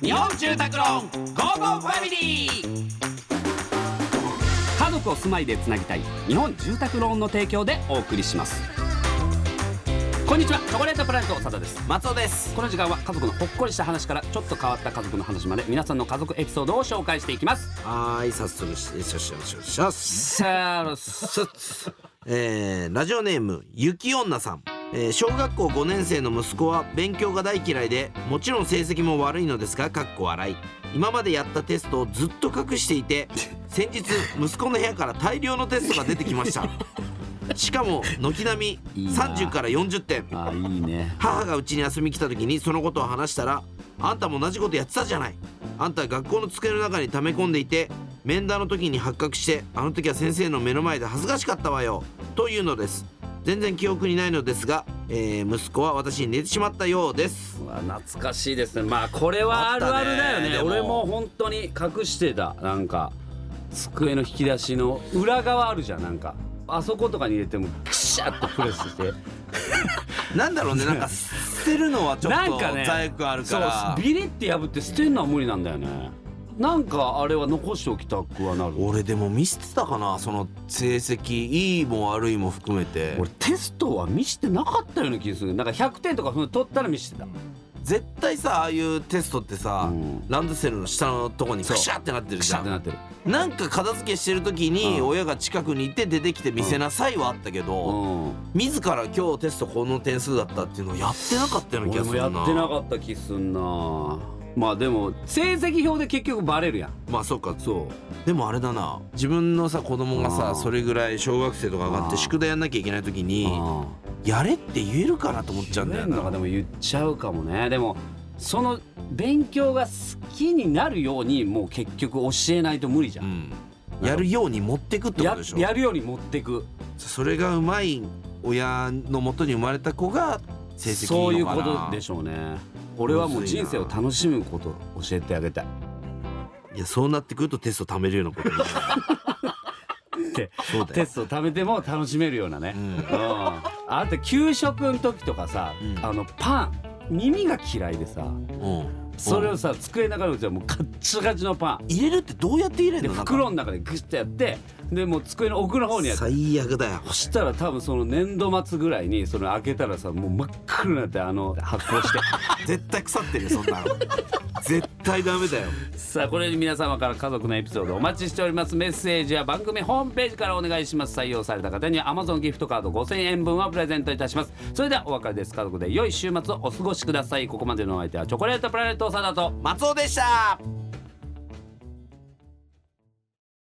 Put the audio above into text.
日本住宅ローンゴーゴーファミリー。家族を住まいでつなぎたい日本住宅ローンの提供でお送りします。こんにちはチョコレートプラネット長田です。松尾です。この時間は家族のほっこりした話からちょっと変わった家族の話まで皆さんの家族エピソードを紹介していきます。はーい早速ししょしょし。ょしょさあしょえー、ラジオネームゆき女さんえー小学校5年生の息子は勉強が大嫌いでもちろん成績も悪いのですがかっこ笑い。今までやったテストをずっと隠していて 先日息子の部屋から大量のテストが出てきました。しかも軒並みいいな。30から40点。あいいね。母がうちに遊びに来た時にそのことを話したら「あんたも同じことやってたじゃない」「あんた学校の机の中に溜め込んでいて面談の時に発覚してあの時は先生の目の前で恥ずかしかったわよ」というのです全然記憶にないのですが、えー息子は私に寝てしまったようです。懐かしいですね。まあこれはあるあるだよね。ね俺も本当に隠してた。なんか机の引き出しの裏側あるじゃん。なんかあそことかに入れてもクシャッとプレスして。なんだろうね。なんか捨てるのはちょっと罪悪あるかそうらビリって破って捨てるのは無理なんだよねなんかあれは残しておきたくはなる？俺でも見捨てたかな？その成績いいも悪いも含めて。俺テストは見してなかったような気がする。なんか100点とかその取ったら見してた。絶対さああいうテストってさ、うん。ランドセルの下のとこにクシャってなってるクじゃん。シャってなってる。なんか片付けしてる時にうん。親が近くにいて出てきて見せなさいはあったけど、うん。自ら今日テストこの点数だったっていうのをやってなかったような気がするな。ってなかった気すんなまあでも成績表で結局バレるやん。まあそうか。そう。でもあれだな。自分のさ子供があーさそれぐらい小学生とか上がってあー宿題やんなきゃいけない時にあやれって言えるかなと思っちゃうんだよな。でも言っちゃうかもね。でもその勉強が好きになるようにもう結局教えないと無理じゃ、うん。んやるように持ってくってこやとでしょ？やるように持ってく。それがうまい親のもとに生まれた子が成績そういうことでしょうね。俺はもう人生を楽しむことを教えてあげたい。いやそうなってくるとテスト貯めるようなこと。になるでそうだよ。テストを食べても楽しめるようなね、うん。うん、あと給食の時とかさ、うん。あのパン耳が嫌いでさうんそれをさ机の中に置いてもうカッチカチのパン。入れるってどうやって入れるでの袋の中でグッてやってでもう机の奥の方にやって。最悪だよ。そしたら多分その年度末ぐらいにその開けたらさもう真っ黒になってあの発酵して。絶対腐ってるよそんなの。絶対ダメだよ。さあこれに皆様から家族のエピソードお待ちしております。メッセージは番組ホームページからお願いします。採用された方には Amazon ギフトカード5000円分をプレゼントいたします。それではお別れです。家族で良い週末をお過ごしください。ここまでのお相手はチョコレートプラネットさんだと。松尾でした。